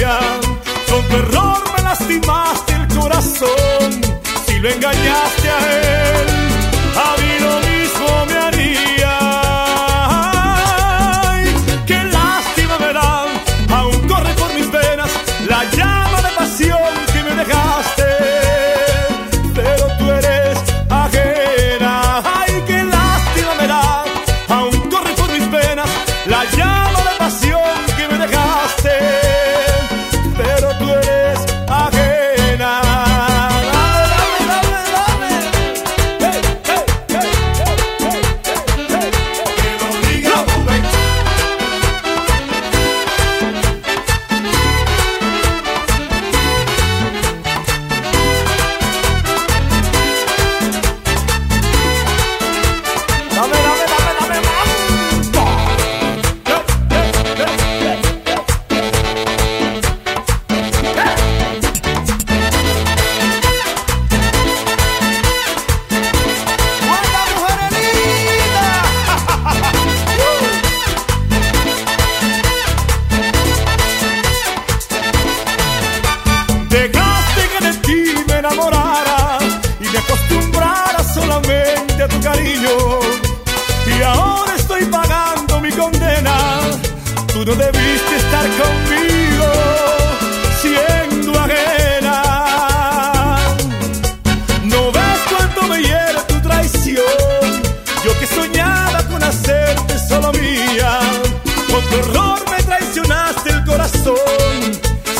Con tu error me lastimaste el corazón. Si lo engañaste.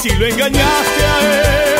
si lo engañaste a él.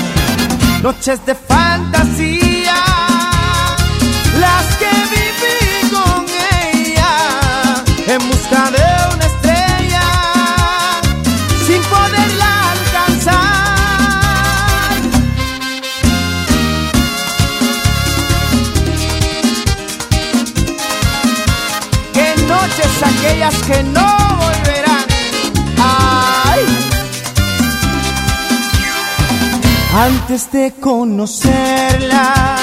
Noches de fantasía, las que viví con ella en busca de una estrella sin poderla alcanzar. Qué noches aquellas que no Antes de conocerla,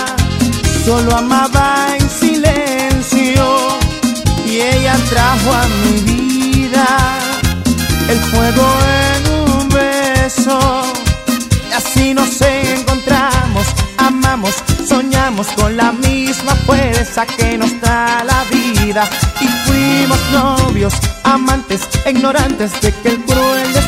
solo amaba en silencio y ella trajo a mi vida el fuego en un beso. Y así nos encontramos, amamos, soñamos con la misma fuerza que nos da la vida. Y fuimos novios, amantes, ignorantes de que el cruel destino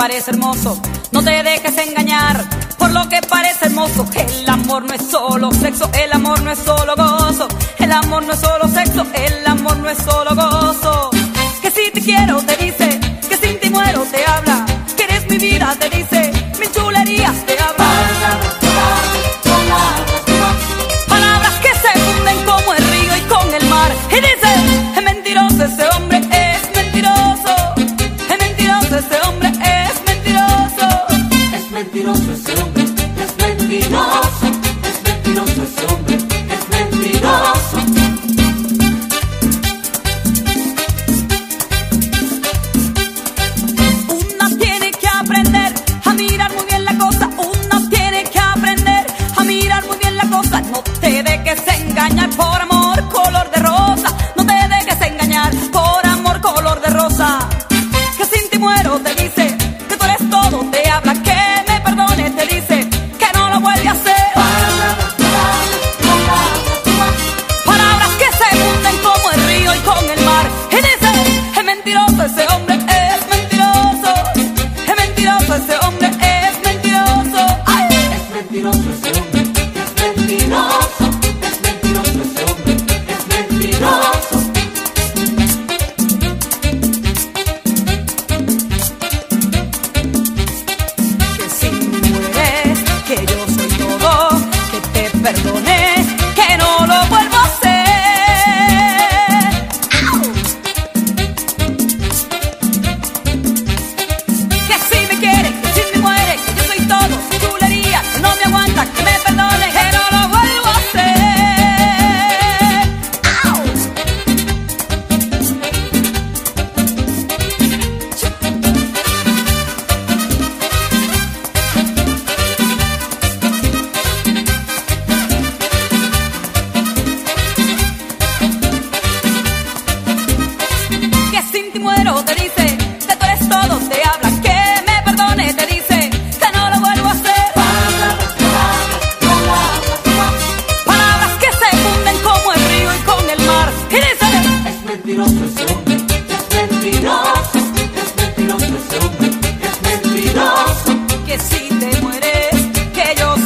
parece hermoso. No te dejes engañar por lo que parece hermoso. El amor no es solo sexo, el amor no es solo gozo. El amor no es solo sexo, el amor no es solo gozo. Que si te quiero te dice,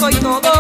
es mejor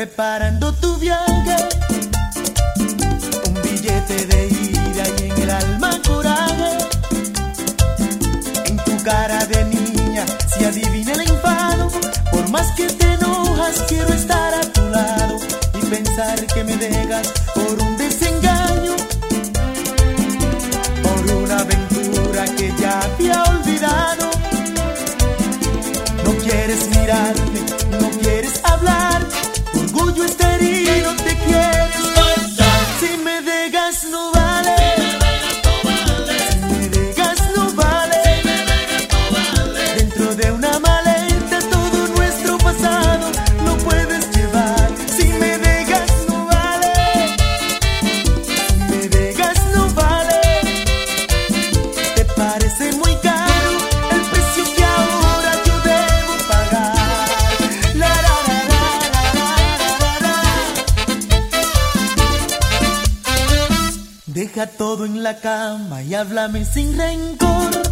preparando tu viaje. Un billete de ida y en el alma coraje. En tu cara de niña si adivina el enfado. Por más que te enojas, quiero estar a tu lado y pensar que me dejas por un Deja todo en la cama y háblame sin rencor.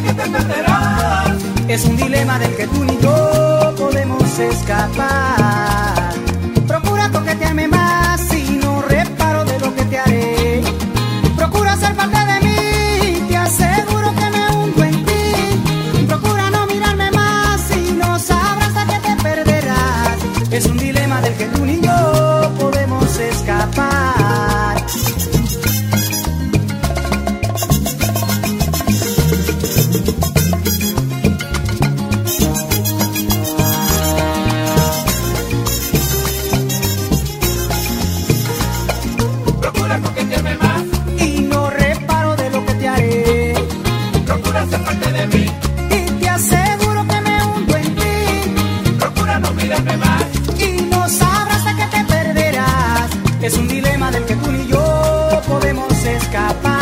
que te perderás. Es un dilema del que tú ni yo podemos escapar. Procura coquetearme más y no reparo de lo que te haré. Procura ser parte de mí te aseguro que me hundo en ti. Procura no mirarme más y no sabrás a qué te perderás. Es un dilema del que tú ni yo podemos escapar. dilema del que tú ni yo podemos escapar.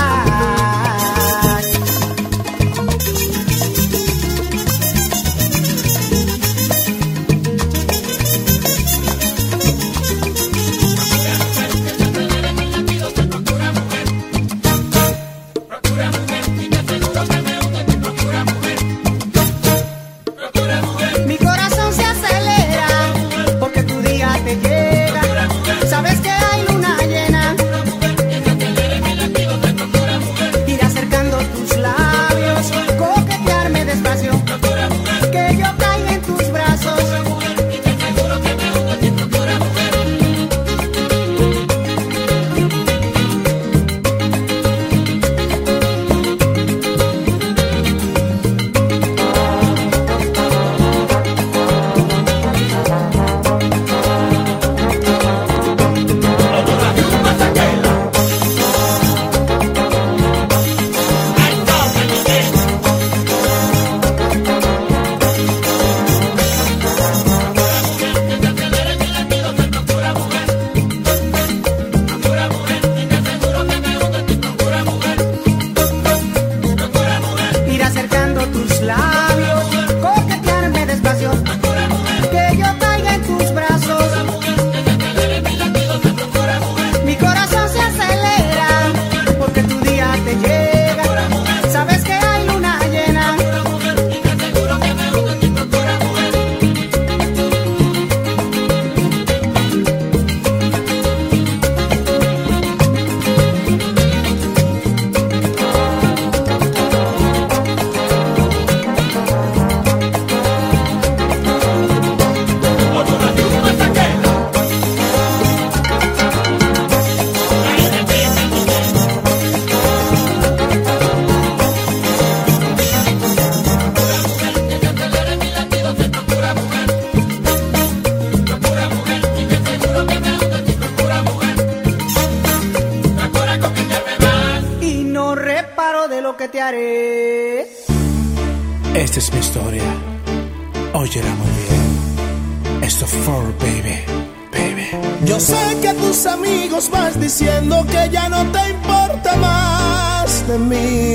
diciendo que ya no te importa más de mí.